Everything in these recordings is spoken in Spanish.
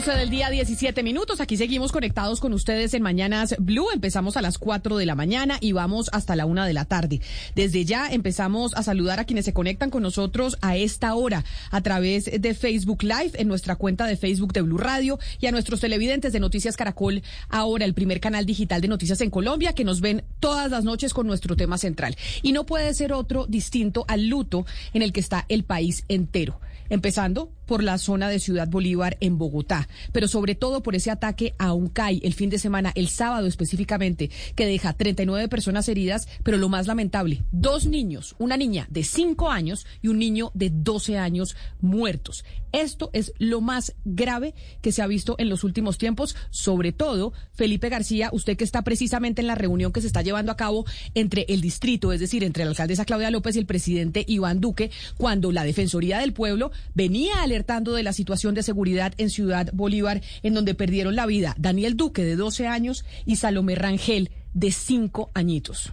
12 del día, 17 minutos. Aquí seguimos conectados con ustedes en Mañanas Blue. Empezamos a las 4 de la mañana y vamos hasta la 1 de la tarde. Desde ya empezamos a saludar a quienes se conectan con nosotros a esta hora a través de Facebook Live en nuestra cuenta de Facebook de Blue Radio y a nuestros televidentes de Noticias Caracol, ahora el primer canal digital de noticias en Colombia, que nos ven todas las noches con nuestro tema central. Y no puede ser otro distinto al luto en el que está el país entero empezando por la zona de Ciudad Bolívar en Bogotá, pero sobre todo por ese ataque a un CAI el fin de semana, el sábado específicamente, que deja 39 personas heridas, pero lo más lamentable, dos niños, una niña de 5 años y un niño de 12 años muertos. Esto es lo más grave que se ha visto en los últimos tiempos, sobre todo Felipe García, usted que está precisamente en la reunión que se está llevando a cabo entre el distrito, es decir, entre la alcaldesa Claudia López y el presidente Iván Duque, cuando la Defensoría del Pueblo venía alertando de la situación de seguridad en Ciudad Bolívar, en donde perdieron la vida Daniel Duque, de 12 años, y Salomé Rangel, de 5 añitos.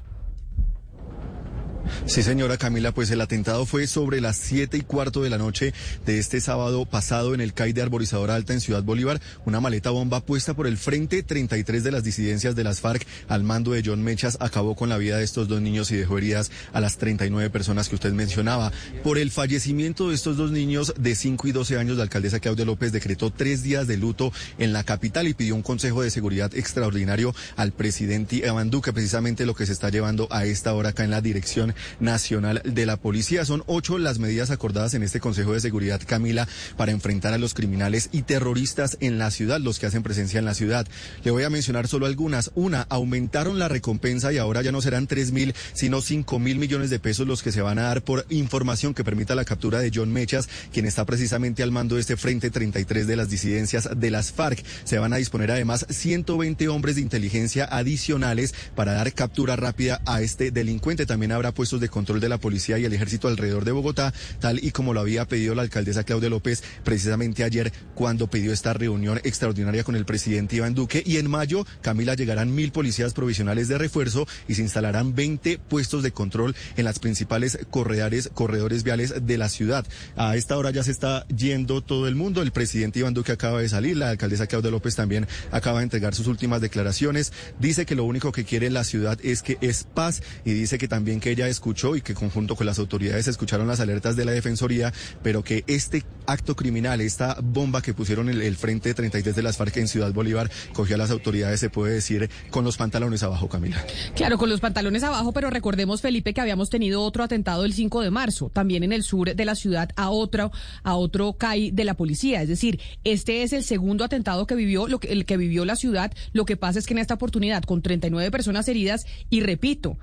Sí, señora Camila, pues el atentado fue sobre las siete y cuarto de la noche de este sábado pasado en el CAI de Arborizadora Alta en Ciudad Bolívar. Una maleta bomba puesta por el Frente 33 de las disidencias de las FARC al mando de John Mechas acabó con la vida de estos dos niños y dejó heridas a las 39 personas que usted mencionaba. Por el fallecimiento de estos dos niños de 5 y 12 años, la alcaldesa Claudia López decretó tres días de luto en la capital y pidió un consejo de seguridad extraordinario al presidente Iván Duque, precisamente lo que se está llevando a esta hora acá en la dirección Nacional de la Policía. Son ocho las medidas acordadas en este Consejo de Seguridad, Camila, para enfrentar a los criminales y terroristas en la ciudad, los que hacen presencia en la ciudad. Le voy a mencionar solo algunas. Una, aumentaron la recompensa y ahora ya no serán tres mil, sino cinco mil millones de pesos los que se van a dar por información que permita la captura de John Mechas, quien está precisamente al mando de este Frente 33 de las disidencias de las FARC. Se van a disponer además 120 hombres de inteligencia adicionales para dar captura rápida a este delincuente. También habrá puestos de control de la policía y el ejército alrededor de Bogotá, tal y como lo había pedido la alcaldesa Claudia López precisamente ayer cuando pidió esta reunión extraordinaria con el presidente Iván Duque. Y en mayo, Camila, llegarán mil policías provisionales de refuerzo y se instalarán 20 puestos de control en las principales corredores, corredores viales de la ciudad. A esta hora ya se está yendo todo el mundo. El presidente Iván Duque acaba de salir, la alcaldesa Claudia López también acaba de entregar sus últimas declaraciones. Dice que lo único que quiere la ciudad es que es paz y dice que también que ella es escuchó y que conjunto con las autoridades escucharon las alertas de la Defensoría, pero que este acto criminal, esta bomba que pusieron el, el Frente 33 de las FARC en Ciudad Bolívar, cogió a las autoridades, se puede decir, con los pantalones abajo, Camila. Claro, con los pantalones abajo, pero recordemos, Felipe, que habíamos tenido otro atentado el 5 de marzo, también en el sur de la ciudad, a otro, a otro CAI de la policía. Es decir, este es el segundo atentado que vivió, lo que, el que vivió la ciudad. Lo que pasa es que en esta oportunidad, con 39 personas heridas, y repito,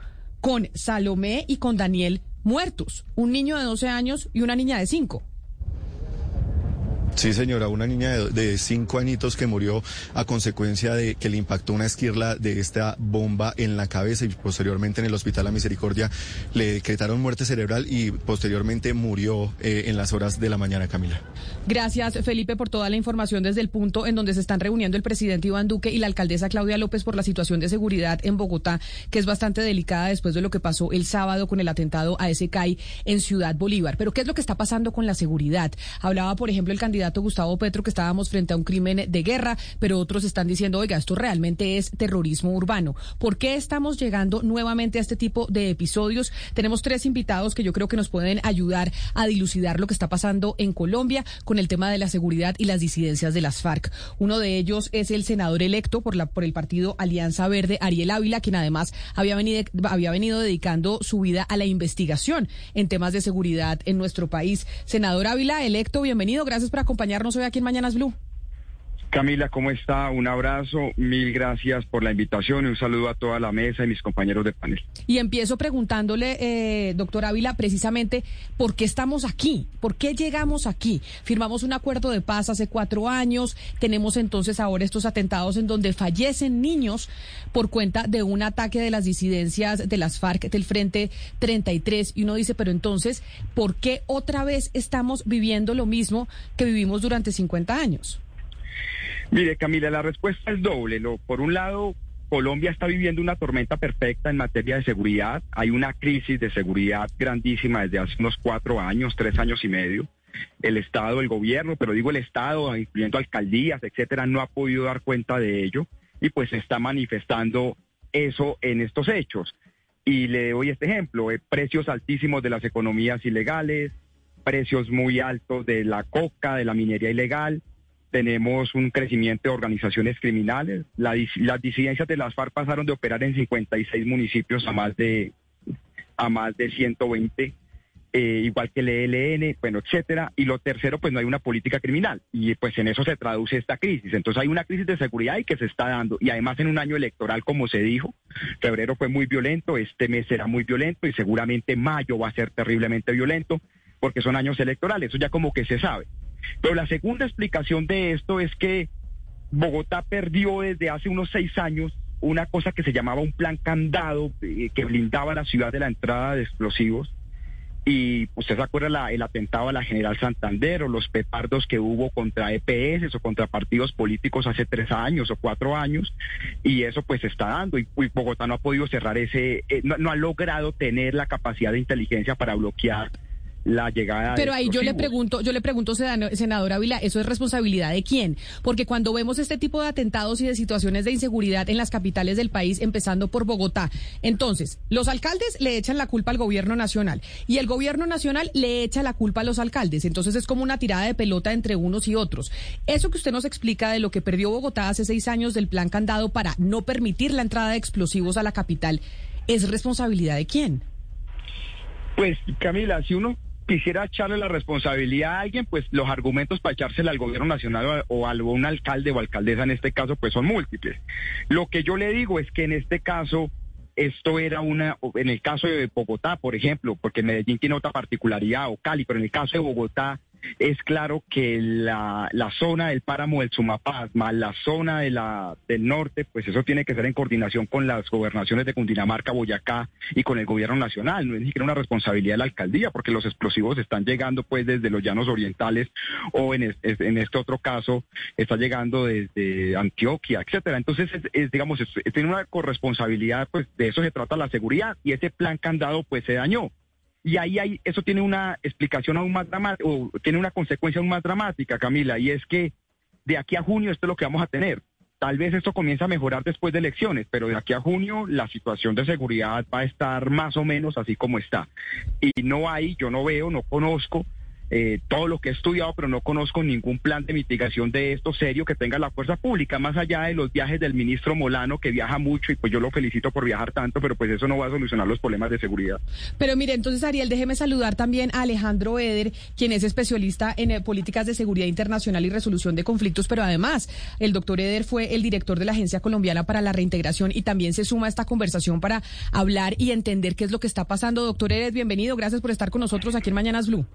con Salomé y con Daniel muertos, un niño de 12 años y una niña de 5. Sí, señora, una niña de, cinco añitos que murió a consecuencia de que le impactó una esquirla de esta bomba en la cabeza y posteriormente en el Hospital La Misericordia le decretaron muerte cerebral y posteriormente murió eh, en las horas de la mañana, Camila. Gracias, Felipe, por toda la información desde el punto en donde se están reuniendo el presidente Iván Duque y la alcaldesa Claudia López por la situación de seguridad en Bogotá, que es bastante delicada después de lo que pasó el sábado con el atentado a ese CAI en Ciudad Bolívar. Pero, ¿qué es lo que está pasando con la seguridad? Hablaba, por ejemplo, el candidato Gustavo Petro que estábamos frente a un crimen de guerra, pero otros están diciendo, oiga, esto realmente es terrorismo urbano. ¿Por qué estamos llegando nuevamente a este tipo de episodios? Tenemos tres invitados que yo creo que nos pueden ayudar a dilucidar lo que está pasando en Colombia con el tema de la seguridad y las disidencias de las FARC. Uno de ellos es el senador electo por, la, por el partido Alianza Verde, Ariel Ávila, quien además había venido, dedicando su vida a la investigación en temas de seguridad en nuestro país. Senador Ávila, electo, bienvenido. Gracias por acompañarnos acompañarnos hoy aquí en Mañanas Blue. Camila, ¿cómo está? Un abrazo, mil gracias por la invitación y un saludo a toda la mesa y mis compañeros de panel. Y empiezo preguntándole, eh, doctor Ávila, precisamente, ¿por qué estamos aquí? ¿Por qué llegamos aquí? Firmamos un acuerdo de paz hace cuatro años, tenemos entonces ahora estos atentados en donde fallecen niños por cuenta de un ataque de las disidencias de las FARC del Frente 33. Y uno dice, pero entonces, ¿por qué otra vez estamos viviendo lo mismo que vivimos durante 50 años? Mire, Camila, la respuesta es doble. Por un lado, Colombia está viviendo una tormenta perfecta en materia de seguridad. Hay una crisis de seguridad grandísima desde hace unos cuatro años, tres años y medio. El Estado, el gobierno, pero digo el Estado, incluyendo alcaldías, etcétera, no ha podido dar cuenta de ello y pues se está manifestando eso en estos hechos. Y le doy este ejemplo, eh, precios altísimos de las economías ilegales, precios muy altos de la coca, de la minería ilegal, tenemos un crecimiento de organizaciones criminales. las disidencias de las FARC pasaron de operar en 56 municipios a más de, a más de 120, eh, igual que el ELN, bueno, etcétera. Y lo tercero, pues no hay una política criminal. Y pues en eso se traduce esta crisis. Entonces hay una crisis de seguridad y que se está dando. Y además en un año electoral, como se dijo, febrero fue muy violento, este mes será muy violento y seguramente mayo va a ser terriblemente violento porque son años electorales. Eso ya como que se sabe. Pero la segunda explicación de esto es que Bogotá perdió desde hace unos seis años una cosa que se llamaba un plan candado eh, que blindaba la ciudad de la entrada de explosivos. Y usted se acuerda el atentado a la General Santander o los petardos que hubo contra EPS o contra partidos políticos hace tres años o cuatro años. Y eso pues se está dando. Y, Bogotá no ha podido cerrar ese, eh, no ha logrado tener la capacidad de inteligencia para bloquear la llegada. Pero ahí yo le pregunto, yo le pregunto, senador Ávila, ¿eso es responsabilidad de quién? Porque cuando vemos este tipo de atentados y de situaciones de inseguridad en las capitales del país, empezando por Bogotá, entonces los alcaldes le echan la culpa al gobierno nacional y el gobierno nacional le echa la culpa a los alcaldes. Entonces es como una tirada de pelota entre unos y otros. Eso que usted nos explica de lo que perdió Bogotá hace seis años del plan candado para no permitir la entrada de explosivos a la capital, ¿es responsabilidad de quién? Pues Camila, si uno quisiera echarle la responsabilidad a alguien, pues los argumentos para echársela al gobierno nacional o a algún alcalde o alcaldesa en este caso, pues son múltiples. Lo que yo le digo es que en este caso, esto era una, en el caso de Bogotá, por ejemplo, porque Medellín tiene otra particularidad, o Cali, pero en el caso de Bogotá, es claro que la, la zona del páramo del Sumapaz, la zona de del norte, pues eso tiene que ser en coordinación con las gobernaciones de Cundinamarca, Boyacá y con el gobierno nacional. No es ni siquiera una responsabilidad de la alcaldía, porque los explosivos están llegando pues desde los llanos orientales o en, en este otro caso está llegando desde Antioquia, etcétera. Entonces, es, digamos, tiene una corresponsabilidad, pues de eso se trata la seguridad y ese plan candado pues se dañó. Y ahí hay, eso tiene una explicación aún más dramática, o tiene una consecuencia aún más dramática, Camila, y es que de aquí a junio esto es lo que vamos a tener. Tal vez esto comienza a mejorar después de elecciones, pero de aquí a junio la situación de seguridad va a estar más o menos así como está. Y no hay, yo no veo, no conozco eh, todo lo que he estudiado, pero no conozco ningún plan de mitigación de esto serio que tenga la fuerza pública, más allá de los viajes del ministro Molano, que viaja mucho y pues yo lo felicito por viajar tanto, pero pues eso no va a solucionar los problemas de seguridad. Pero mire, entonces Ariel, déjeme saludar también a Alejandro Eder, quien es especialista en eh, políticas de seguridad internacional y resolución de conflictos, pero además el doctor Eder fue el director de la Agencia Colombiana para la Reintegración y también se suma a esta conversación para hablar y entender qué es lo que está pasando. Doctor Eder, bienvenido, gracias por estar con nosotros aquí en Mañanas Blue.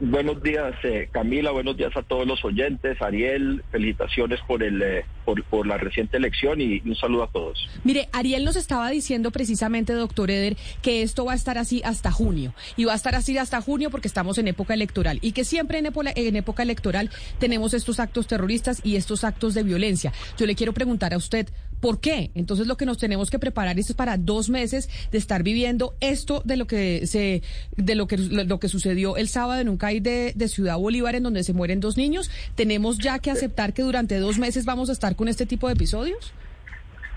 Buenos días, eh, Camila. Buenos días a todos los oyentes. Ariel, felicitaciones por el eh, por, la reciente elección y un saludo a todos. Mire, Ariel nos estaba diciendo precisamente, doctor Eder, que esto va a estar así hasta junio. Y va a estar así hasta junio porque estamos en época electoral. Y que siempre en en época electoral tenemos estos actos terroristas y estos actos de violencia. Yo le quiero preguntar a usted, ¿Por qué? Entonces lo que nos tenemos que preparar es para dos meses de estar viviendo esto de lo que se, de lo que lo que sucedió el sábado en un CAI de, de Ciudad Bolívar en donde se mueren dos niños. Tenemos ya que aceptar que durante dos meses vamos a estar con este tipo de episodios.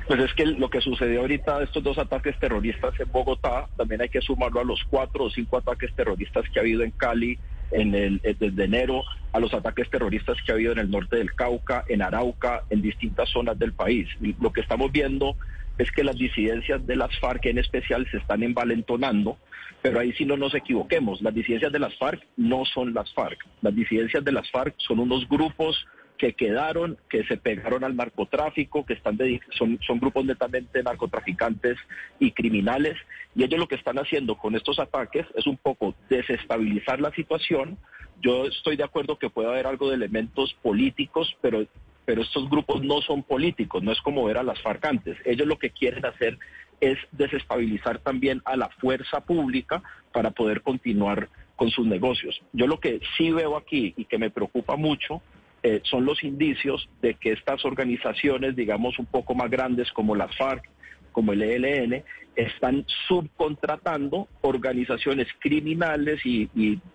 Pues es que lo que sucedió ahorita, estos dos ataques terroristas en Bogotá, también hay que sumarlo a los cuatro o cinco ataques terroristas que ha habido en Cali en el, eh, desde enero, a los ataques terroristas que ha habido en el norte del Cauca, en Arauca, en distintas zonas del país. lo que estamos viendo es que las disidencias de las FARC en especial se están envalentonando, pero ahí sí no nos equivoquemos, las disidencias de las FARC no son las FARC, las disidencias de las FARC son unos grupos que quedaron, que se pegaron al narcotráfico, que están son, son grupos netamente narcotraficantes y criminales, y ellos lo que están haciendo con estos ataques es un poco desestabilizar la situación. Yo estoy de acuerdo que puede haber algo de elementos políticos, pero pero estos grupos no son políticos, no es como ver a las farcantes. Ellos lo que quieren hacer es desestabilizar también a la fuerza pública para poder continuar con sus negocios. Yo lo que sí veo aquí y que me preocupa mucho eh, son los indicios de que estas organizaciones, digamos, un poco más grandes como las FARC, como el ELN, están subcontratando organizaciones criminales y,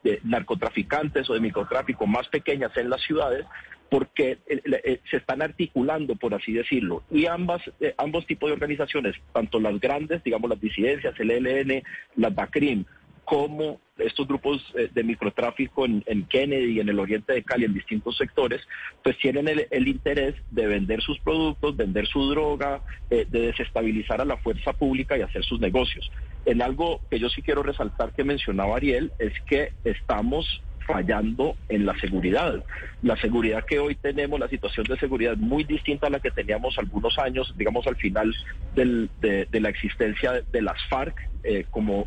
de narcotraficantes o de microtráfico más pequeñas en las ciudades porque eh, eh, se están articulando, por así decirlo, y ambas, ambos tipos de organizaciones, tanto las grandes, digamos las disidencias, el ELN, las BACRIM, como estos grupos eh, de microtráfico en, Kennedy y en el oriente de Cali, en distintos sectores, pues tienen el, interés de vender sus productos, vender su droga, eh, de desestabilizar a la fuerza pública y hacer sus negocios. En algo que yo sí quiero resaltar que mencionaba Ariel es que estamos fallando en la seguridad. La seguridad que hoy tenemos, la situación de seguridad es muy distinta a la que teníamos algunos años, digamos al final de, la existencia de las FARC eh, como,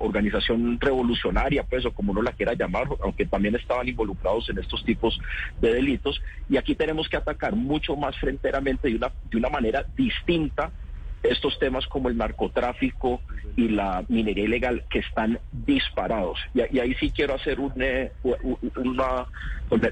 organización revolucionaria, pues, o como uno la quiera llamar, aunque también estaban involucrados en estos tipos de delitos. Y aquí tenemos que atacar mucho más fronteramente de de una manera distinta estos temas como el narcotráfico y la minería ilegal que están disparados. Y, ahí sí quiero hacer eh, una,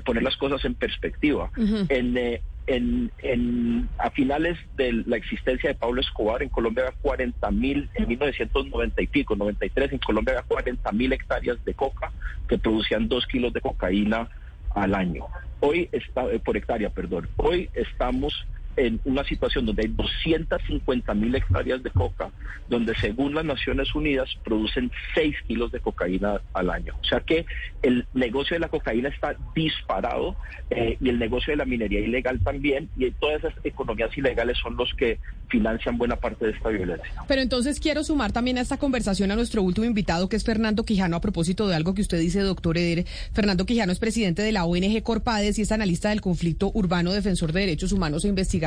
poner las cosas en perspectiva. Eh, en, en, a finales de la existencia de Pablo Escobar, en Colombia había 40 mil, en 1990 y pico, 93, en Colombia había 40 mil hectáreas de coca que producían dos kilos de cocaína al año. Hoy está, eh, por hectárea, perdón. Hoy estamos en una situación donde hay 250 mil hectáreas de coca, donde según las Naciones Unidas producen 6 kilos de cocaína al año. O sea que el negocio de la cocaína está disparado eh, y el negocio de la minería ilegal también, y todas esas economías ilegales son los que financian buena parte de esta violencia. Pero entonces quiero sumar también a esta conversación a nuestro último invitado, que es Fernando Quijano, a propósito de algo que usted dice, doctor Eder. Fernando Quijano es presidente de la ONG Corpades y es analista del conflicto urbano, defensor de derechos humanos e investigador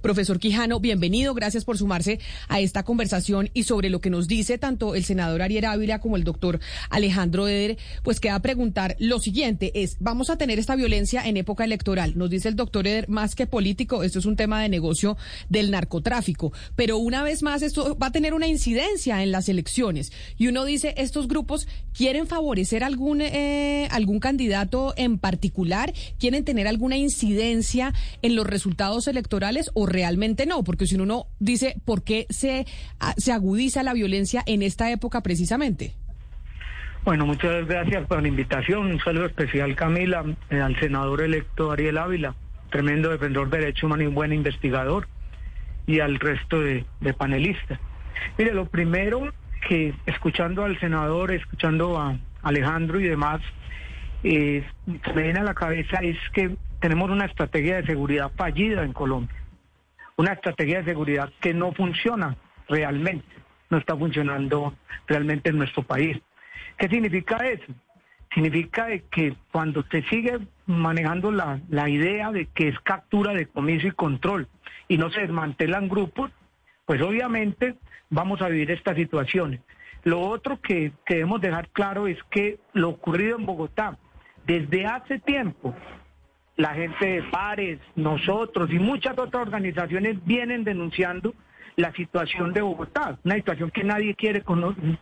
Profesor Quijano, bienvenido, gracias por sumarse a esta conversación y sobre lo que nos dice tanto el senador Ariel Ávila como el doctor Alejandro Eder, pues queda preguntar lo siguiente, es, vamos a tener esta violencia en época electoral, nos dice el doctor Eder, más que político, esto es un tema de negocio del narcotráfico, pero una vez más esto va a tener una incidencia en las elecciones. Y uno dice, estos grupos quieren favorecer algún, eh, algún candidato en particular, quieren tener alguna incidencia en los resultados electorales, o realmente no? Porque si uno dice, ¿por qué se, ah, se agudiza la violencia en esta época precisamente? Bueno, muchas gracias por la invitación. Un saludo especial, Camila, eh, al senador electo Ariel Ávila, tremendo defensor de derechos humanos y buen investigador, y al resto de, panelistas. Mire, lo primero que escuchando al senador, escuchando a Alejandro y demás, eh, me viene a la cabeza es que tenemos una estrategia de seguridad fallida en Colombia, una estrategia de seguridad que no funciona realmente, no está funcionando realmente en nuestro país. ¿Qué significa eso? Significa que cuando se sigue manejando la, idea de que es captura, de comiso y control y no se desmantelan grupos, pues obviamente vamos a vivir estas situaciones. Lo otro que debemos dejar claro es que lo ocurrido en Bogotá desde hace tiempo la gente de Pares, nosotros y muchas otras organizaciones vienen denunciando la situación de Bogotá, una situación que nadie quiere,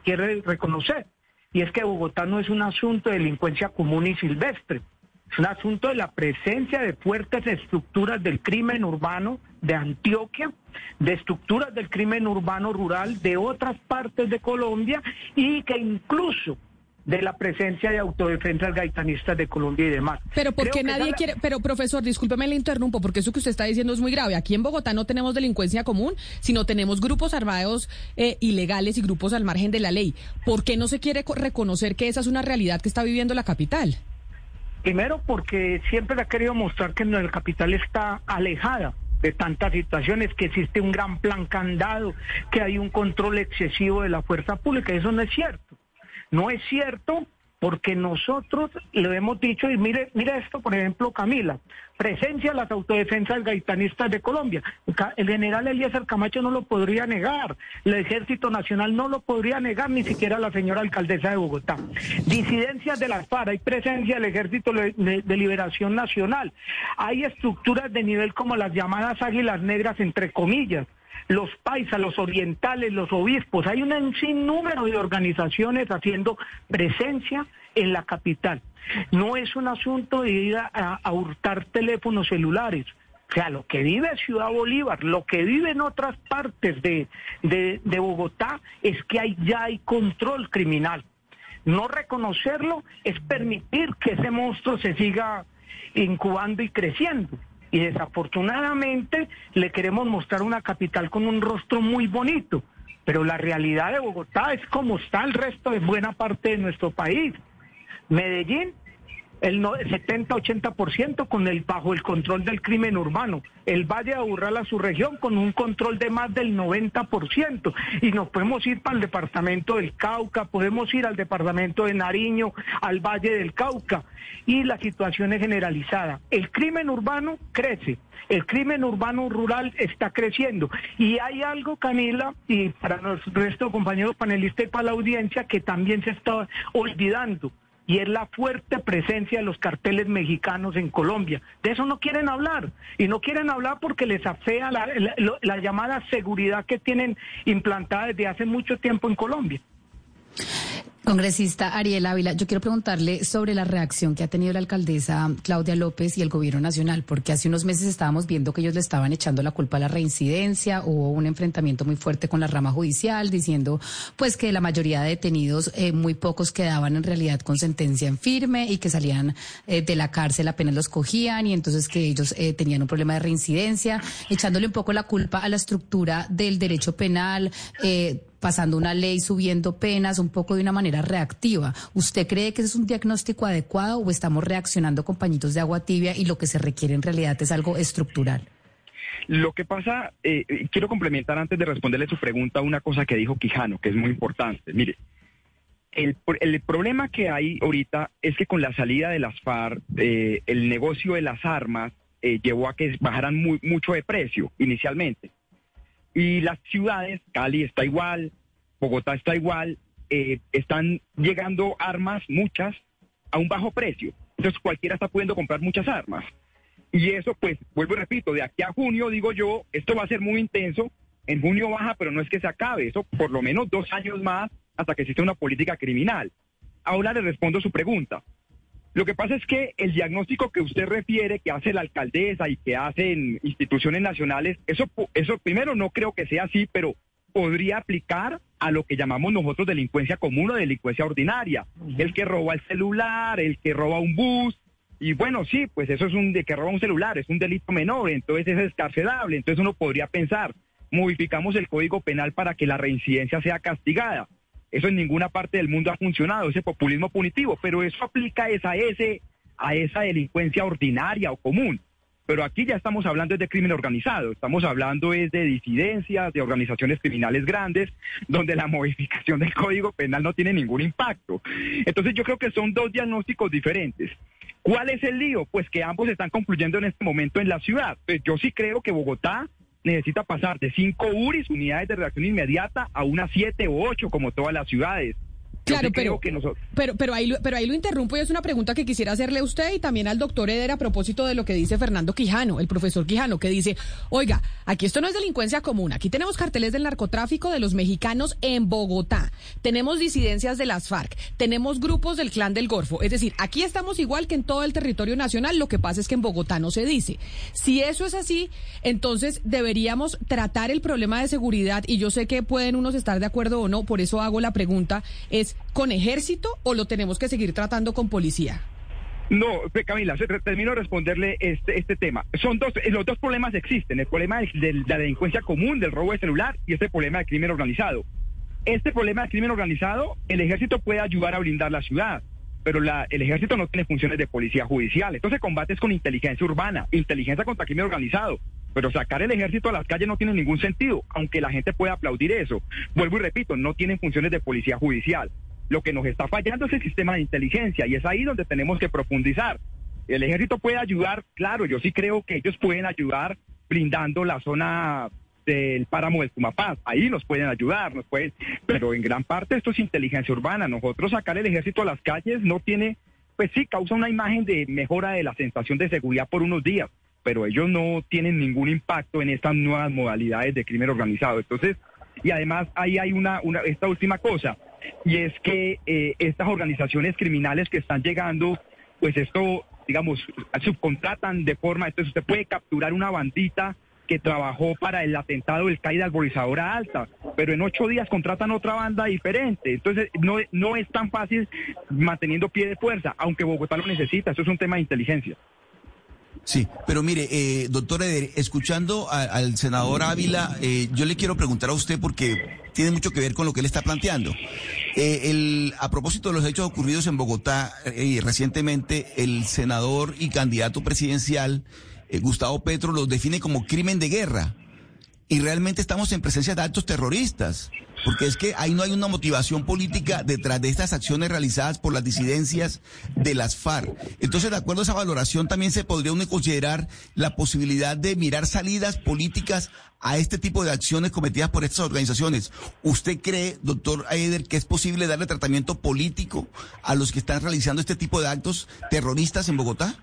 quiere reconocer. Y es que Bogotá no es un asunto de delincuencia común y silvestre, es un asunto de la presencia de fuertes estructuras del crimen urbano de Antioquia, de estructuras del crimen urbano rural de otras partes de Colombia y que incluso de la presencia de autodefensas gaitanistas de Colombia y demás. Pero porque nadie quiere, pero profesor, discúlpeme le interrumpo, porque eso que usted está diciendo es muy grave. Aquí en Bogotá no tenemos delincuencia común, sino tenemos grupos armados eh, ilegales y grupos al margen de la ley. ¿Por qué no se quiere reconocer que esa es una realidad que está viviendo la capital? Primero porque siempre ha querido mostrar que la capital está alejada de tantas situaciones, que existe un gran plan candado, que hay un control excesivo de la fuerza pública. Eso no es cierto. No es cierto porque nosotros lo hemos dicho, y mire, mire esto, por ejemplo, Camila, presencia de las autodefensas gaitanistas de Colombia. El general Eliezer Camacho no lo podría negar, el Ejército Nacional no lo podría negar, ni siquiera la señora alcaldesa de Bogotá. Disidencias de las FARC, hay presencia del Ejército de Liberación Nacional, hay estructuras de nivel como las llamadas águilas negras, entre comillas los paisas, los orientales, los obispos, hay un sinnúmero de organizaciones haciendo presencia en la capital. No es un asunto de ir a, hurtar teléfonos celulares. O sea, lo que vive Ciudad Bolívar, lo que vive en otras partes de, de, Bogotá es que hay, ya hay control criminal. No reconocerlo es permitir que ese monstruo se siga incubando y creciendo y desafortunadamente le queremos mostrar una capital con un rostro muy bonito, pero la realidad de Bogotá es como está el resto de buena parte de nuestro país. Medellín el 70-80% con el bajo el control del crimen urbano. El Valle de Aburrala, su región, con un control de más del 90%. Y nos podemos ir para el departamento del Cauca, podemos ir al departamento de Nariño, al Valle del Cauca. Y la situación es generalizada. El crimen urbano crece. El crimen urbano rural está creciendo. Y hay algo, Camila, y para los resto compañeros panelistas y para la audiencia, que también se está olvidando y es la fuerte presencia de los carteles mexicanos en Colombia. De eso no quieren hablar y no quieren hablar porque les afea la, la llamada seguridad que tienen implantada desde hace mucho tiempo en Colombia. Congresista Ariel Ávila, yo quiero preguntarle sobre la reacción que ha tenido la alcaldesa Claudia López y el gobierno nacional, porque hace unos meses estábamos viendo que ellos le estaban echando la culpa a la reincidencia, hubo un enfrentamiento muy fuerte con la rama judicial, diciendo pues que la mayoría de detenidos, eh, muy pocos quedaban en realidad con sentencia en firme y que salían eh, de la cárcel apenas los cogían y entonces que ellos eh, tenían un problema de reincidencia, echándole un poco la culpa a la estructura del derecho penal pasando una ley, subiendo penas, un poco de una manera reactiva. ¿Usted cree que ese es un diagnóstico adecuado o estamos reaccionando con pañitos de agua tibia y lo que se requiere en realidad es algo estructural? Lo que pasa, eh, quiero complementar antes de responderle su pregunta una cosa que dijo Quijano, que es muy importante. Mire, el, problema que hay ahorita es que con la salida de las FARC, eh, el negocio de las armas eh, llevó a que bajaran mucho de precio inicialmente. Y las ciudades, Cali está igual, Bogotá está igual, eh, están llegando armas, muchas, a un bajo precio. Entonces cualquiera está pudiendo comprar muchas armas. Y eso, pues, vuelvo y repito, de aquí a junio, digo yo, esto va a ser muy intenso. En junio baja, pero no es que se acabe. Eso por lo menos dos años más hasta que exista una política criminal. Ahora le respondo su pregunta. Lo que pasa es que el diagnóstico que usted refiere, que hace la alcaldesa y que hacen instituciones nacionales, eso, eso primero no creo que sea así, pero podría aplicar a lo que llamamos nosotros delincuencia común o delincuencia ordinaria. El que roba el celular, el que roba un bus. Y bueno, sí, pues eso es un de que roba un celular, es un delito menor, entonces es escarcelable. Entonces uno podría pensar, modificamos el código penal para que la reincidencia sea castigada. Eso en ninguna parte del mundo ha funcionado, ese populismo punitivo, pero eso aplica a, ese, a esa delincuencia ordinaria o común. Pero aquí ya estamos hablando de crimen organizado, estamos hablando es de disidencias, de organizaciones criminales grandes, donde la modificación del Código Penal no tiene ningún impacto. Entonces yo creo que son dos diagnósticos diferentes. ¿Cuál es el lío? Pues que ambos están concluyendo en este momento en la ciudad. Pues yo sí creo que Bogotá necesita pasar de cinco URIs, unidades de reacción inmediata, a unas siete o ocho, como todas las ciudades. Claro, pero, pero, pero, ahí, pero ahí lo interrumpo y es una pregunta que quisiera hacerle a usted y también al doctor Eder a propósito de lo que dice Fernando Quijano, el profesor Quijano, que dice, oiga, aquí esto no es delincuencia común, aquí tenemos carteles del narcotráfico de los mexicanos en Bogotá, tenemos disidencias de las FARC, tenemos grupos del clan del Golfo, es decir, aquí estamos igual que en todo el territorio nacional, lo que pasa es que en Bogotá no se dice. Si eso es así, entonces deberíamos tratar el problema de seguridad y yo sé que pueden unos estar de acuerdo o no, por eso hago la pregunta, es con ejército o lo tenemos que seguir tratando con policía? No, Camila, termino de responderle este, este tema. Son dos, eh, los dos problemas existen, el problema de, la delincuencia común, del robo de celular y este problema del crimen organizado. Este problema del crimen organizado, el ejército puede ayudar a blindar la ciudad, pero la, el ejército no tiene funciones de policía judicial. Entonces combates con inteligencia urbana, inteligencia contra crimen organizado. Pero sacar el ejército a las calles no tiene ningún sentido, aunque la gente pueda aplaudir eso. Vuelvo y repito, no tienen funciones de policía judicial. Lo que nos está fallando es el sistema de inteligencia y es ahí donde tenemos que profundizar. El ejército puede ayudar, claro, yo sí creo que ellos pueden ayudar blindando la zona del páramo del Sumapaz. Ahí nos pueden ayudar, nos pueden, pero en gran parte esto es inteligencia urbana. Nosotros sacar el ejército a las calles no tiene, pues sí, causa una imagen de mejora de la sensación de seguridad por unos días, pero ellos no tienen ningún impacto en estas nuevas modalidades de crimen organizado. Entonces, y además ahí hay una, una esta última cosa, y es que eh, estas organizaciones criminales que están llegando, pues esto, digamos, subcontratan de forma, entonces usted puede capturar una bandita que trabajó para el atentado del CAI de Alborizadora Alta, pero en ocho días contratan otra banda diferente. Entonces, no, no es tan fácil manteniendo pie de fuerza, aunque Bogotá lo necesita. Eso es un tema de inteligencia. Sí, pero mire, eh, doctor Eder, escuchando al senador Ávila, eh, yo le quiero preguntar a usted porque tiene mucho que ver con lo que él está planteando. Eh, el, a propósito de los hechos ocurridos en Bogotá eh, recientemente, el senador y candidato presidencial eh, Gustavo Petro los define como crimen de guerra. Y realmente estamos en presencia de actos terroristas, porque es que ahí no hay una motivación política detrás de estas acciones realizadas por las disidencias de las FARC. Entonces, de acuerdo a esa valoración, también se podría uno considerar la posibilidad de mirar salidas políticas a este tipo de acciones cometidas por estas organizaciones. ¿Usted cree, doctor Eder, que es posible darle tratamiento político a los que están realizando este tipo de actos terroristas en Bogotá?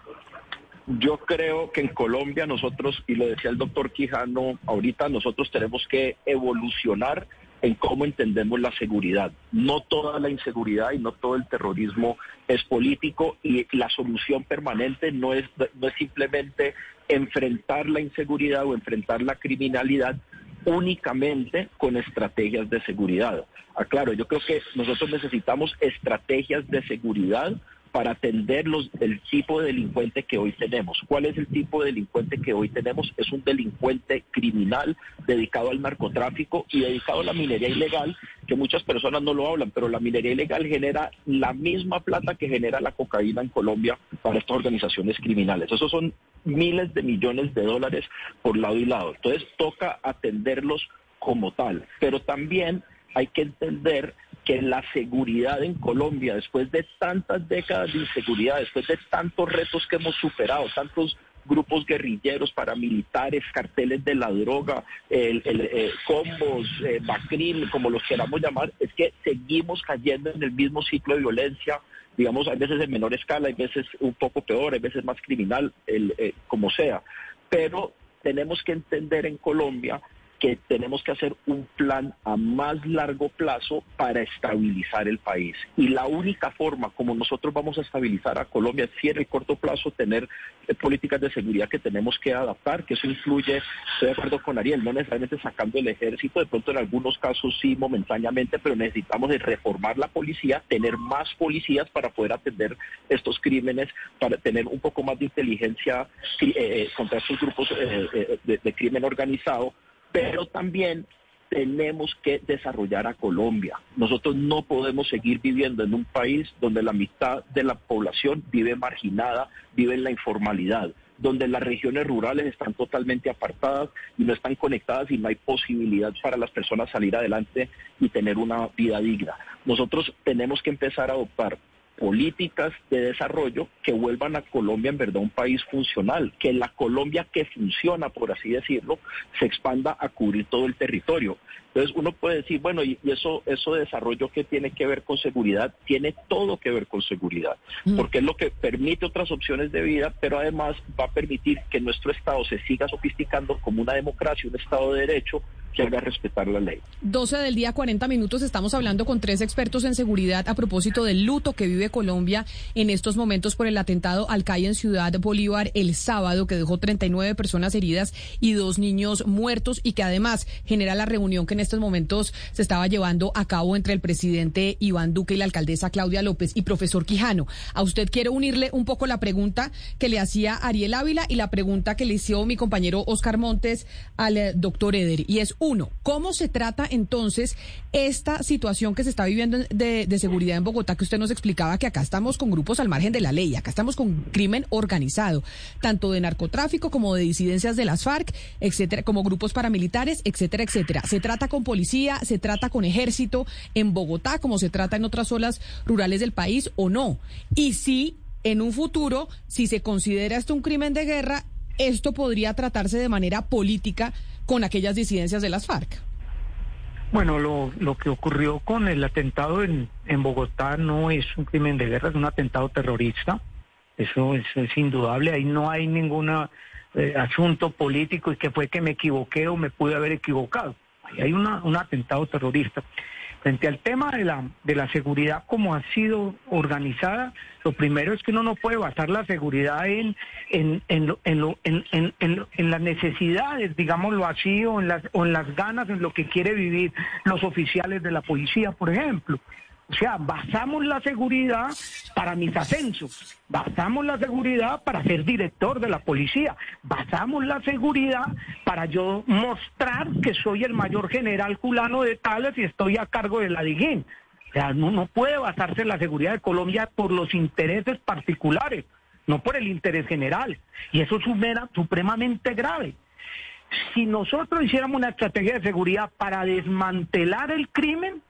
Yo creo que en Colombia nosotros, y lo decía el doctor Quijano, ahorita nosotros tenemos que evolucionar en cómo entendemos la seguridad. No toda la inseguridad y no todo el terrorismo es político y la solución permanente no es, no es simplemente enfrentar la inseguridad o enfrentar la criminalidad únicamente con estrategias de seguridad. Aclaro, yo creo que nosotros necesitamos estrategias de seguridad para atender los, el tipo de delincuente que hoy tenemos. ¿Cuál es el tipo de delincuente que hoy tenemos? Es un delincuente criminal dedicado al narcotráfico y dedicado a la minería ilegal, que muchas personas no lo hablan, pero la minería ilegal genera la misma plata que genera la cocaína en Colombia para estas organizaciones criminales. Esos son miles de millones de dólares por lado y lado. Entonces toca atenderlos como tal, pero también hay que entender que la seguridad en Colombia, después de tantas décadas de inseguridad, después de tantos retos que hemos superado, tantos grupos guerrilleros, paramilitares, carteles de la droga, el, eh, combos, eh, como los queramos llamar, es que seguimos cayendo en el mismo ciclo de violencia, digamos, hay veces en menor escala, hay veces un poco peor, hay veces más criminal, el, eh, como sea. Pero tenemos que entender en Colombia que tenemos que hacer un plan a más largo plazo para estabilizar el país. Y la única forma como nosotros vamos a estabilizar a Colombia es si en el corto plazo tener eh, políticas de seguridad que tenemos que adaptar, que eso incluye, estoy de acuerdo con Ariel, no necesariamente sacando el ejército, de pronto en algunos casos sí momentáneamente, pero necesitamos reformar la policía, tener más policías para poder atender estos crímenes, para tener un poco más de inteligencia eh, eh, contra estos grupos de crimen organizado pero también tenemos que desarrollar a Colombia. Nosotros no podemos seguir viviendo en un país donde la mitad de la población vive marginada, vive en la informalidad, donde las regiones rurales están totalmente apartadas y no están conectadas y no hay posibilidad para las personas salir adelante y tener una vida digna. Nosotros tenemos que empezar a adoptar políticas de desarrollo que vuelvan a Colombia en verdad un país funcional, que la Colombia que funciona, por así decirlo, se expanda a cubrir todo el territorio. Entonces uno puede decir, bueno, y, eso, eso de desarrollo que tiene que ver con seguridad, tiene todo que ver con seguridad, mm. porque es lo que permite otras opciones de vida, pero además va a permitir que nuestro Estado se siga sofisticando como una democracia, un Estado de Derecho, que haga respetar la ley. 12 del día, 40 minutos. Estamos hablando con tres expertos en seguridad a propósito del luto que vive Colombia en estos momentos por el atentado al CAI en Ciudad Bolívar el sábado, que dejó 39 personas heridas y dos niños muertos y que además genera la reunión que estos momentos se estaba llevando a cabo entre el presidente Iván Duque y la alcaldesa Claudia López y profesor Quijano. A usted quiero unirle un poco la pregunta que le hacía Ariel Ávila y la pregunta que le hizo mi compañero Oscar Montes al eh, doctor Eder. Y es Uno, ¿cómo se trata entonces esta situación que se está viviendo de, seguridad en Bogotá, que usted nos explicaba que acá estamos con grupos al margen de la ley, acá estamos con crimen organizado, tanto de narcotráfico como de disidencias de las FARC, etcétera, como grupos paramilitares, etcétera, etcétera. Se trata con policía, se trata con ejército en Bogotá, como se trata en otras zonas rurales del país o no. Y si en un futuro, si se considera esto un crimen de guerra, esto podría tratarse de manera política con aquellas disidencias de las FARC. Bueno, lo, lo que ocurrió con el atentado en, en Bogotá no es un crimen de guerra, es un atentado terrorista. Eso es, indudable. Ahí no hay ningún eh, asunto político y que fue que me equivoqué o me pude haber equivocado. Hay una, un atentado terrorista. Frente al tema de la, de la seguridad como ha sido organizada, lo primero es que uno no puede basar la seguridad en, en las necesidades, digámoslo así, o en, las, o en las ganas, en lo que quiere vivir los oficiales de la policía, por ejemplo. O sea, basamos la seguridad para mis ascensos, basamos la seguridad para ser director de la policía, basamos la seguridad para yo mostrar que soy el mayor general culano de tales y estoy a cargo de la DIGIN. O sea, no, no puede basarse la seguridad de Colombia por los intereses particulares, no por el interés general. Y eso es supremamente grave. Si nosotros hiciéramos una estrategia de seguridad para desmantelar el crimen,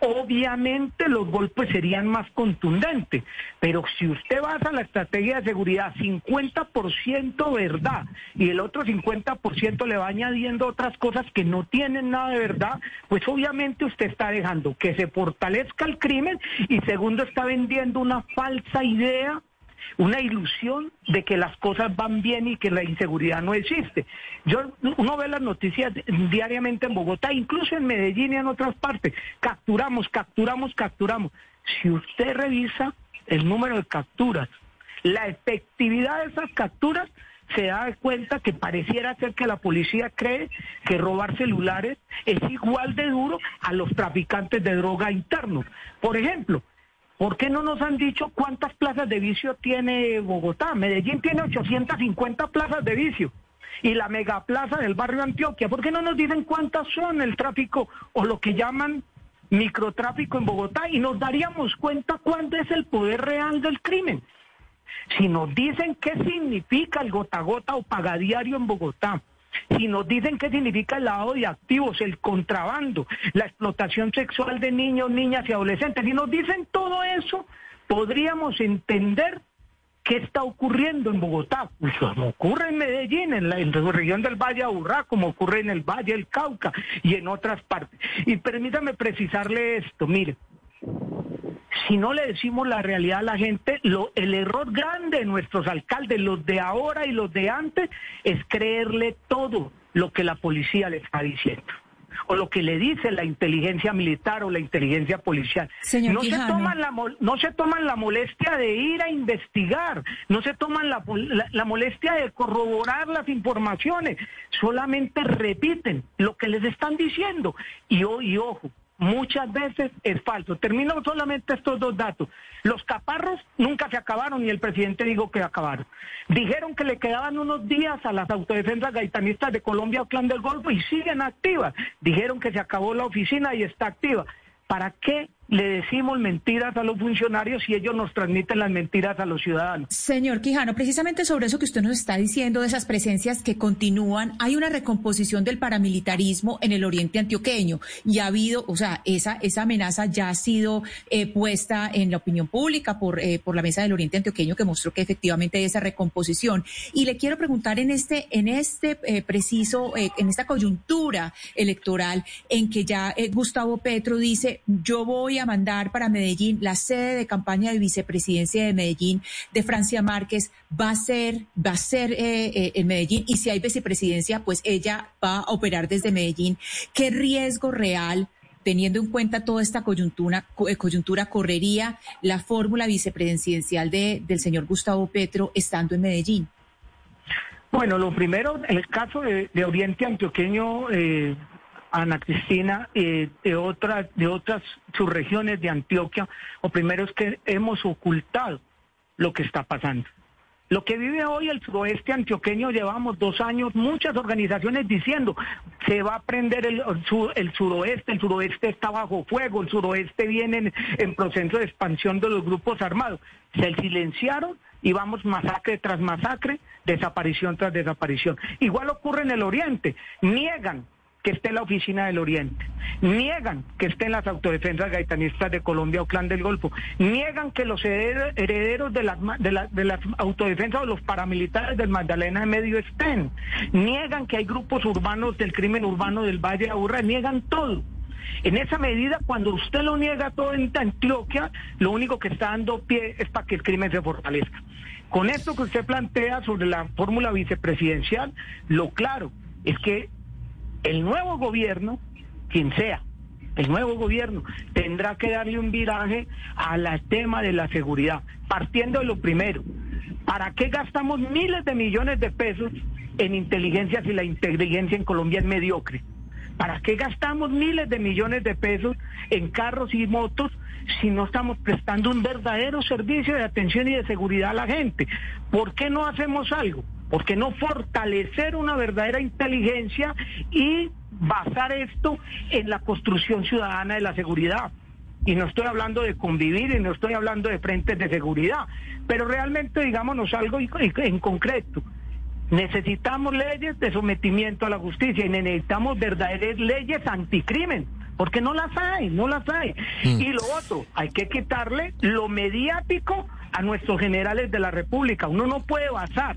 obviamente los golpes serían más contundentes. Pero si usted basa la estrategia de seguridad 50% verdad y el otro 50% le va añadiendo otras cosas que no tienen nada de verdad, pues obviamente usted está dejando que se fortalezca el crimen y segundo está vendiendo una falsa idea una ilusión de que las cosas van bien y que la inseguridad no existe. Yo uno ve las noticias diariamente en Bogotá, incluso en Medellín y en otras partes. Capturamos, capturamos, capturamos. Si usted revisa el número de capturas, la efectividad de esas capturas, se da cuenta que pareciera ser que la policía cree que robar celulares es igual de duro a los traficantes de droga internos. Por ejemplo, ¿Por qué no nos han dicho cuántas plazas de vicio tiene Bogotá? Medellín tiene 850 plazas de vicio. Y la megaplaza del barrio Antioquia, ¿por qué no nos dicen cuántas son el tráfico o lo que llaman microtráfico en Bogotá? Y nos daríamos cuenta cuánto es el poder real del crimen. Si nos dicen qué significa el gota gota o pagadiario en Bogotá, si nos dicen qué significa el lavado de activos, el contrabando, la explotación sexual de niños, niñas y adolescentes, si nos dicen todo eso, podríamos entender qué está ocurriendo en Bogotá, pues como ocurre en Medellín, en la, región del Valle Aburrá, como ocurre en el Valle del Cauca y en otras partes. Y permítame precisarle esto, mire, si no le decimos la realidad a la gente, lo, el error grande de nuestros alcaldes, los de ahora y los de antes, es creerle todo lo que la policía le está diciendo o lo que le dice la inteligencia militar o la inteligencia policial. no, se toman la, no se toman la molestia de ir a investigar, no se toman la, la, molestia de corroborar las informaciones, solamente repiten lo que les están diciendo. Y, y ojo, muchas veces es falso. Termino solamente estos dos datos. Los caparros nunca se acabaron y el presidente dijo que acabaron. Dijeron que le quedaban unos días a las autodefensas gaitanistas de Colombia o Clan del Golfo y siguen activas. Dijeron que se acabó la oficina y está activa. ¿Para qué le decimos mentiras a los funcionarios y ellos nos transmiten las mentiras a los ciudadanos. Señor Quijano, precisamente sobre eso que usted nos está diciendo, de esas presencias que continúan, hay una recomposición del paramilitarismo en el oriente antioqueño y ha habido, o sea, esa, esa amenaza ya ha sido eh, puesta en la opinión pública por, eh, por la mesa del oriente antioqueño que mostró que efectivamente hay esa recomposición. Y le quiero preguntar en este, en este eh, preciso, en esta coyuntura electoral en que ya Gustavo Petro dice, yo voy a mandar para Medellín, la sede de campaña de vicepresidencia de Medellín de Francia Márquez va a ser, va a ser eh, eh, en Medellín y si hay vicepresidencia, pues ella va a operar desde Medellín. ¿Qué riesgo real teniendo en cuenta toda esta coyuntura, eh, coyuntura correría la fórmula vicepresidencial de, del señor Gustavo Petro estando en Medellín? Bueno, lo primero, el caso de, Oriente Antioqueño, eh, Ana Cristina, eh, de otras de otras subregiones de Antioquia, lo primero es que hemos ocultado lo que está pasando. Lo que vive hoy el suroeste antioqueño, llevamos dos años, muchas organizaciones diciendo, se va a prender el, el suroeste, el suroeste está bajo fuego, el suroeste viene en, proceso de expansión de los grupos armados. Se silenciaron y vamos masacre tras masacre, desaparición tras desaparición. Igual ocurre en el oriente, niegan que esté la oficina del Oriente, niegan que esté en las autodefensas gaitanistas de Colombia o Clan del Golfo, niegan que los herederos de las, de, de las autodefensas o los paramilitares del Magdalena de Medio estén, niegan que hay grupos urbanos del crimen urbano del Valle de Aburra, niegan todo. En esa medida, cuando usted lo niega todo en Antioquia, lo único que está dando pie es para que el crimen se fortalezca. Con esto que usted plantea sobre la fórmula vicepresidencial, lo claro es que el nuevo gobierno, quien sea, el nuevo gobierno tendrá que darle un viraje al tema de la seguridad, partiendo de lo primero. ¿Para qué gastamos miles de millones de pesos en inteligencia si la inteligencia en Colombia es mediocre? ¿Para qué gastamos miles de millones de pesos en carros y motos si no estamos prestando un verdadero servicio de atención y de seguridad a la gente? ¿Por qué no hacemos algo? ¿Por qué no fortalecer una verdadera inteligencia y basar esto en la construcción ciudadana de la seguridad? Y no estoy hablando de convivir y no estoy hablando de frentes de seguridad, pero realmente digámonos algo en concreto. Necesitamos leyes de sometimiento a la justicia y necesitamos verdaderas leyes anticrimen, porque no las hay, no las hay. Mm. Y lo otro, hay que quitarle lo mediático a nuestros generales de la República. Uno no puede basar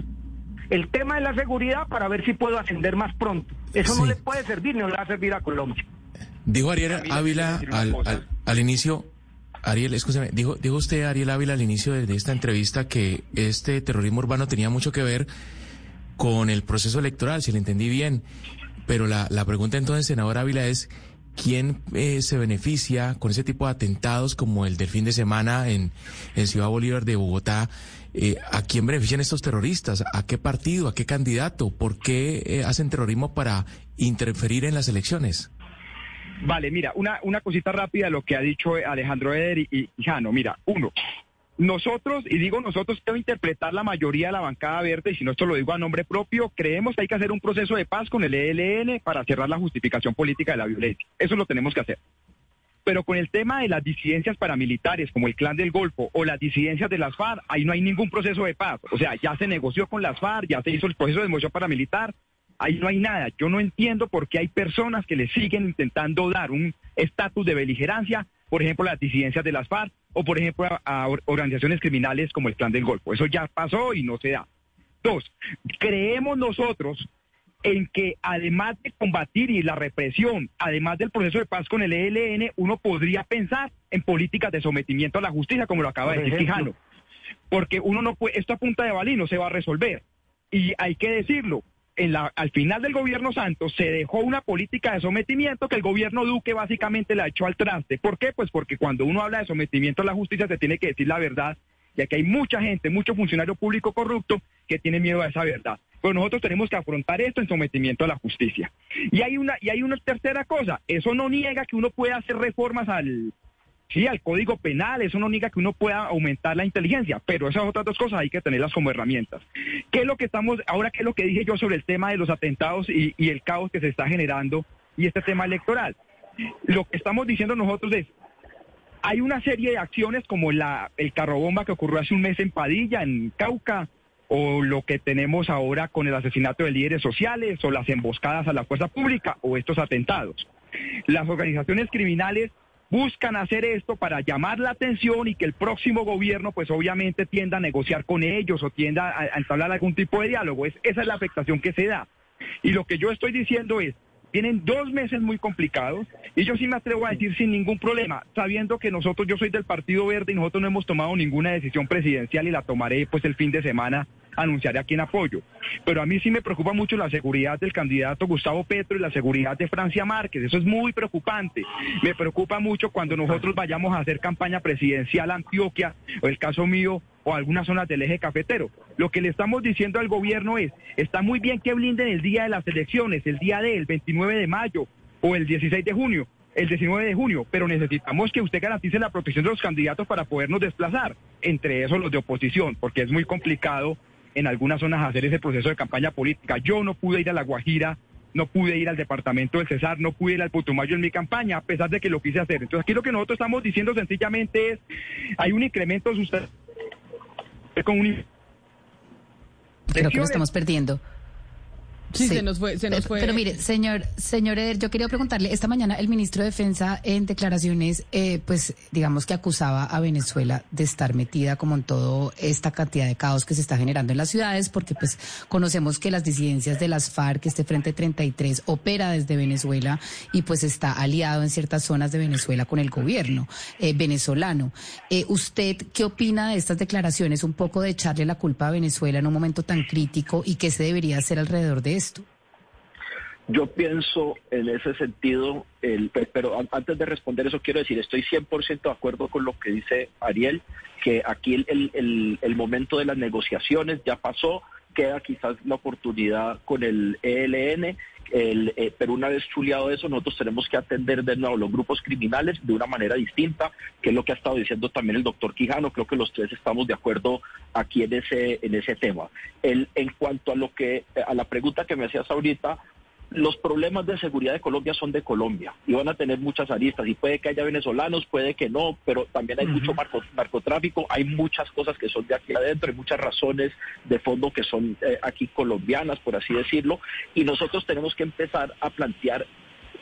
el tema de la seguridad para ver si puedo ascender más pronto. Eso no le puede servir ni le va a servir a Colombia. Dijo Ariel Ávila al, inicio, Ariel, escúchame, dijo, dijo usted, Ariel Ávila, al inicio de, esta entrevista que este terrorismo urbano tenía mucho que ver con el proceso electoral, si le entendí bien. Pero la, la pregunta entonces, senador Ávila, es quién eh, se beneficia con ese tipo de atentados como el del fin de semana en, en Ciudad Bolívar de Bogotá eh, ¿a quién benefician estos terroristas? ¿A qué partido? ¿A qué candidato? ¿Por qué eh, hacen terrorismo para interferir en las elecciones? Vale, mira, una, una cosita rápida de lo que ha dicho Alejandro Eder y, Jano. Mira, uno, nosotros, y digo nosotros, quiero interpretar la mayoría de la bancada verde, y si no esto lo digo a nombre propio, creemos que hay que hacer un proceso de paz con el ELN para cerrar la justificación política de la violencia. Eso lo tenemos que hacer. Pero con el tema de las disidencias paramilitares, como el Clan del Golfo o las disidencias de las FARC, ahí no hay ningún proceso de paz. O sea, ya se negoció con las FARC, ya se hizo el proceso de demolición paramilitar, ahí no hay nada. Yo no entiendo por qué hay personas que le siguen intentando dar un estatus de beligerancia, por ejemplo, las disidencias de las FARC o, por ejemplo, a, organizaciones criminales como el Clan del Golfo. Eso ya pasó y no se da. Dos, creemos nosotros en que además de combatir y la represión, además del proceso de paz con el ELN, uno podría pensar en políticas de sometimiento a la justicia, como lo acaba de decir Quijano. Porque uno no puede, esto a punta de balín no se va a resolver. Y hay que decirlo, en la, al final del gobierno Santos se dejó una política de sometimiento que el gobierno Duque básicamente la echó al traste. ¿Por qué? Pues porque cuando uno habla de sometimiento a la justicia se tiene que decir la verdad, ya que hay mucha gente, mucho funcionario público corrupto que tiene miedo a esa verdad. Pero nosotros tenemos que afrontar esto en sometimiento a la justicia. Y hay una, y hay una tercera cosa, eso no niega que uno pueda hacer reformas al, sí, al código penal, eso no niega que uno pueda aumentar la inteligencia, pero esas otras dos cosas hay que tenerlas como herramientas. ¿Qué es lo que estamos, ahora qué es lo que dije yo sobre el tema de los atentados y, y el caos que se está generando y este tema electoral? Lo que estamos diciendo nosotros es, hay una serie de acciones como la, el carrobomba que ocurrió hace un mes en Padilla, en Cauca, o lo que tenemos ahora con el asesinato de líderes sociales o las emboscadas a la fuerza pública o estos atentados. Las organizaciones criminales buscan hacer esto para llamar la atención y que el próximo gobierno pues obviamente tienda a negociar con ellos o tienda a, entablar algún tipo de diálogo. Es, esa es la afectación que se da. Y lo que yo estoy diciendo es, Vienen dos meses muy complicados y yo sí me atrevo a decir sin ningún problema, sabiendo que nosotros, yo soy del Partido Verde y nosotros no hemos tomado ninguna decisión presidencial y la tomaré pues el fin de semana, anunciaré a quién apoyo. Pero a mí sí me preocupa mucho la seguridad del candidato Gustavo Petro y la seguridad de Francia Márquez, eso es muy preocupante. Me preocupa mucho cuando nosotros vayamos a hacer campaña presidencial a Antioquia, o el caso mío, o algunas zonas del eje cafetero. Lo que le estamos diciendo al gobierno es, está muy bien que blinden el día de las elecciones, el día del 29 de mayo o el 16 de junio, el 19 de junio, pero necesitamos que usted garantice la protección de los candidatos para podernos desplazar, entre esos los de oposición, porque es muy complicado en algunas zonas hacer ese proceso de campaña política. Yo no pude ir a La Guajira, no pude ir al departamento del Cesar, no pude ir al Putumayo en mi campaña, a pesar de que lo quise hacer. Entonces aquí lo que nosotros estamos diciendo sencillamente es, hay un incremento sustancial con un... Creo que lo estamos perdiendo. Sí, se nos fue, se nos pero, fue. Pero mire, señor, señor Eder, yo quería preguntarle, esta mañana el ministro de Defensa en declaraciones, eh, pues digamos que acusaba a Venezuela de estar metida como en toda esta cantidad de caos que se está generando en las ciudades, porque pues conocemos que las disidencias de las FARC, este Frente 33, opera desde Venezuela y pues está aliado en ciertas zonas de Venezuela con el gobierno eh, venezolano. Eh, ¿Usted qué opina de estas declaraciones? Un poco de echarle la culpa a Venezuela en un momento tan crítico y qué se debería hacer alrededor de Yo pienso en ese sentido, el, pero antes de responder eso quiero decir, estoy 100% de acuerdo con lo que dice Ariel, que aquí el, el, el, momento de las negociaciones ya pasó, queda quizás la oportunidad con el ELN, el, eh, pero una vez chuleado eso, nosotros tenemos que atender de nuevo los grupos criminales de una manera distinta, que es lo que ha estado diciendo también el doctor Quijano. Creo que los tres estamos de acuerdo aquí en ese, en ese tema. El, en cuanto a lo que, a la pregunta que me hacías ahorita, los problemas de seguridad de Colombia son de Colombia y van a tener muchas aristas y puede que haya venezolanos, puede que no, pero también hay mucho narcotráfico, hay muchas cosas que son de aquí adentro, hay muchas razones de fondo que son eh, aquí colombianas, por así decirlo, y nosotros tenemos que empezar a plantear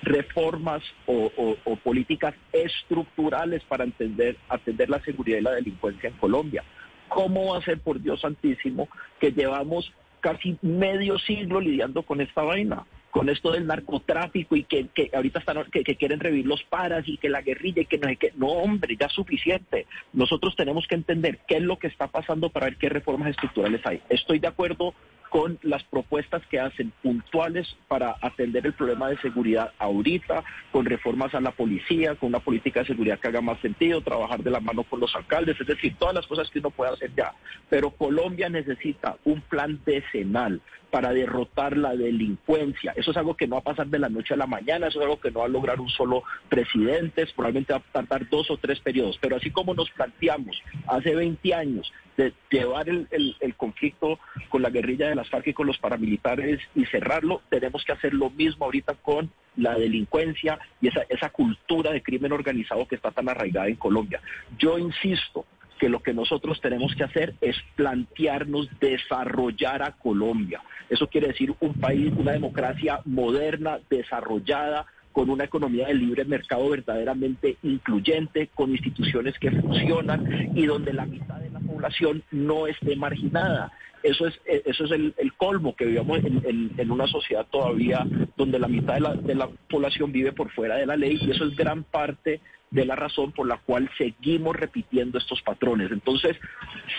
reformas o, o políticas estructurales para entender, atender la seguridad y la delincuencia en Colombia. ¿Cómo va a ser, por Dios santísimo, que llevamos casi medio siglo lidiando con esta vaina? Con esto del narcotráfico y que, que ahorita están que, quieren revivir los paras y que la guerrilla y que no hay que no hombre ya suficiente. Nosotros tenemos que entender qué es lo que está pasando para ver qué reformas estructurales hay. Estoy de acuerdo con las propuestas que hacen puntuales para atender el problema de seguridad ahorita, con reformas a la policía, con una política de seguridad que haga más sentido, trabajar de la mano con los alcaldes, es decir, todas las cosas que uno puede hacer ya. Pero Colombia necesita un plan decenal para derrotar la delincuencia. Eso es algo que no va a pasar de la noche a la mañana, eso es algo que no va a lograr un solo presidente, probablemente va a tardar dos o tres periodos. Pero así como nos planteamos hace 20 años de llevar el, conflicto con la guerrilla de las FARC y con los paramilitares y cerrarlo, tenemos que hacer lo mismo ahorita con la delincuencia y esa, esa cultura de crimen organizado que está tan arraigada en Colombia. Yo insisto que lo que nosotros tenemos que hacer es plantearnos desarrollar a Colombia. Eso quiere decir un país, una democracia moderna, desarrollada, con una economía de libre mercado verdaderamente incluyente, con instituciones que funcionan y donde la mitad de la población no esté marginada. Eso es, eso es el, colmo que vivamos en, una sociedad todavía donde la mitad de la población vive por fuera de la ley y eso es gran parte de la razón por la cual seguimos repitiendo estos patrones. Entonces,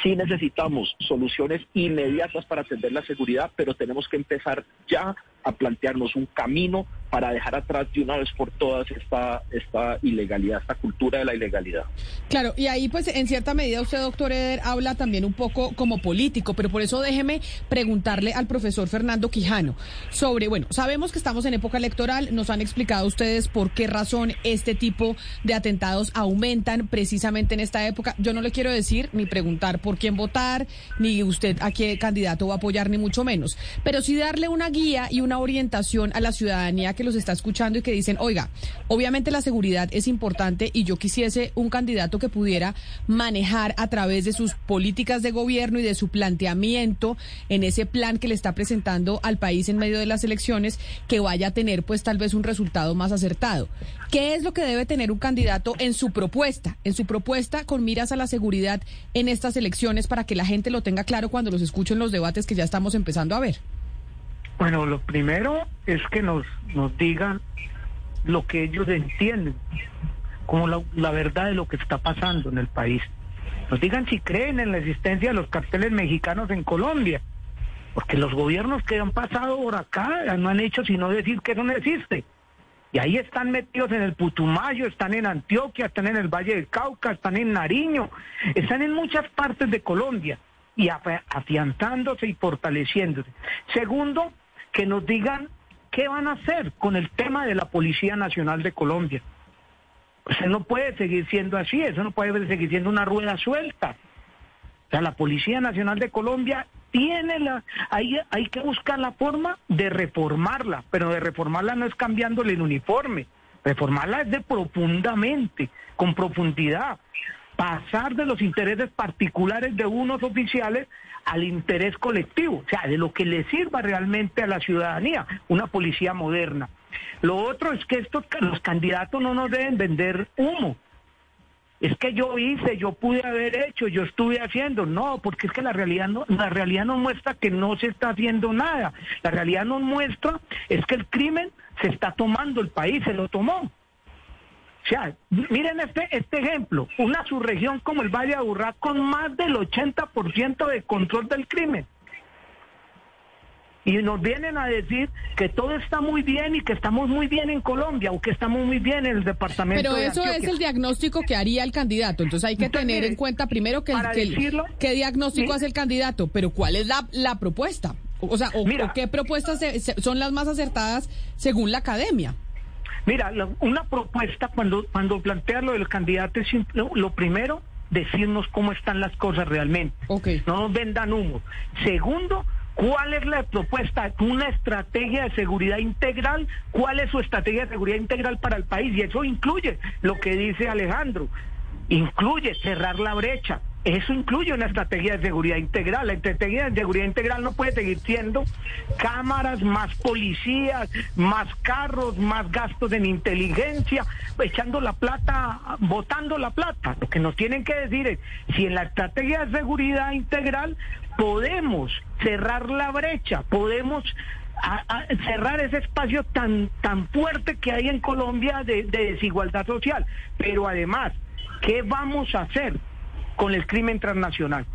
sí necesitamos soluciones inmediatas para atender la seguridad, pero tenemos que empezar ya a plantearnos un camino para dejar atrás de una vez por todas esta, esta ilegalidad, esta cultura de la ilegalidad. Claro, y ahí pues en cierta medida usted, doctor Eder, habla también un poco como político, pero por eso déjeme preguntarle al profesor Fernando Quijano sobre, bueno, sabemos que estamos en época electoral, nos han explicado ustedes por qué razón este tipo de atentados aumentan precisamente en esta época. Yo no le quiero decir ni preguntar por quién votar, ni usted a qué candidato va a apoyar, ni mucho menos, pero sí darle una guía y una orientación a la ciudadanía que los está escuchando y que dicen, oiga, obviamente la seguridad es importante y yo quisiese un candidato que pudiera manejar a través de sus políticas de gobierno y de su planteamiento en ese plan que le está presentando al país en medio de las elecciones, que vaya a tener pues tal vez un resultado más acertado. ¿Qué es lo que debe tener un candidato en su propuesta, en su propuesta con miras a la seguridad en estas elecciones para que la gente lo tenga claro cuando los escuchen los debates que ya estamos empezando a ver? Bueno, lo primero es que nos, nos digan lo que ellos entienden, como la, la verdad de lo que está pasando en el país. Nos digan si creen en la existencia de los carteles mexicanos en Colombia, porque los gobiernos que han pasado por acá no han hecho sino decir que eso no existe. Y ahí están metidos en el Putumayo, están en Antioquia, están en el Valle del Cauca, están en Nariño, están en muchas partes de Colombia y afianzándose y fortaleciéndose. Segundo, que nos digan qué van a hacer con el tema de la Policía Nacional de Colombia. Pues no puede seguir siendo así, eso no puede seguir siendo una rueda suelta. O sea, la Policía Nacional de Colombia tiene la, hay, hay que buscar la forma de reformarla, pero de reformarla no es cambiándole el uniforme, reformarla es de profundamente, con profundidad, pasar de los intereses particulares de unos oficiales al interés colectivo, o sea, de lo que le sirva realmente a la ciudadanía, una policía moderna. Lo otro es que estos los candidatos no nos deben vender humo. Es que yo hice, yo pude haber hecho, yo estuve haciendo. No, porque es que la realidad no, la realidad nos muestra que no se está haciendo nada. La realidad nos muestra es que el crimen se está tomando, el país se lo tomó. O sea, miren este, este ejemplo, una subregión como el Valle de Aburrá con más del 80% de control del crimen y nos vienen a decir que todo está muy bien y que estamos muy bien en Colombia o que estamos muy bien en el departamento. Pero eso es el diagnóstico que haría el candidato. Entonces hay que tener en cuenta primero que, qué diagnóstico hace el candidato, pero cuál es la, la propuesta. O sea, o, qué propuestas son las más acertadas según la academia. Mira, una propuesta cuando cuando plantea lo del candidato es lo, primero decirnos cómo están las cosas realmente. No nos vendan humo. Segundo, ¿Cuál es la propuesta? Una estrategia de seguridad integral. ¿Cuál es su estrategia de seguridad integral para el país? Y eso incluye lo que dice Alejandro. Incluye cerrar la brecha. Eso incluye una estrategia de seguridad integral. La estrategia de seguridad integral no puede seguir siendo cámaras, más policías, más carros, más gastos en inteligencia, echando la plata, botando la plata. Lo que nos tienen que decir es si en la estrategia de seguridad integral podemos cerrar la brecha, podemos cerrar ese espacio tan, tan fuerte que hay en Colombia de, desigualdad social. Pero además, ¿qué vamos a hacer con el crimen transnacional?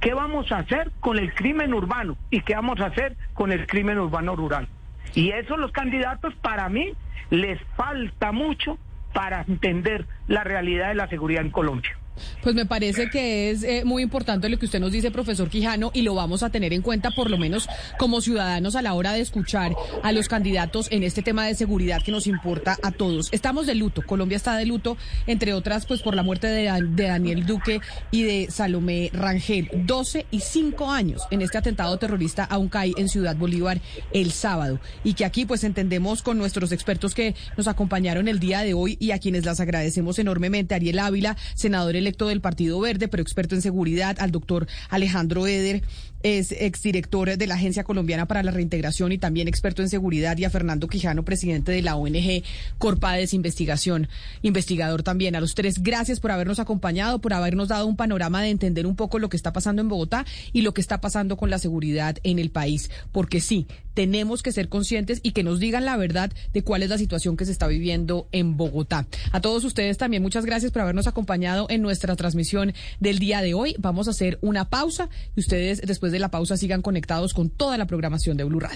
¿Qué vamos a hacer con el crimen urbano? ¿Y qué vamos a hacer con el crimen urbano rural? Y eso los candidatos, para mí, les falta mucho para entender la realidad de la seguridad en Colombia. Pues me parece que es eh, muy importante lo que usted nos dice, profesor Quijano, y lo vamos a tener en cuenta por lo menos como ciudadanos a la hora de escuchar a los candidatos en este tema de seguridad que nos importa a todos. Estamos de luto, Colombia está de luto, entre otras, pues por la muerte de, Daniel Duque y de Salomé Rangel. 12 y 5 años en este atentado terrorista a un en Ciudad Bolívar el sábado. Y que aquí pues entendemos con nuestros expertos que nos acompañaron el día de hoy y a quienes las agradecemos enormemente. Ariel Ávila, senador electo del Partido Verde, pero experto en seguridad, al doctor Alejandro Eder, es exdirector de la Agencia Colombiana para la Reintegración y también experto en seguridad, y a Fernando Quijano, presidente de la ONG Corpades Investigación, investigador también. A los tres, gracias por habernos acompañado, por habernos dado un panorama de entender un poco lo que está pasando en Bogotá y lo que está pasando con la seguridad en el país. Porque sí, tenemos que ser conscientes y que nos digan la verdad de cuál es la situación que se está viviendo en Bogotá. A todos ustedes también muchas gracias por habernos acompañado en nuestra transmisión del día de hoy. Vamos a hacer una pausa y ustedes después de la pausa sigan conectados con toda la programación de Blue Radio.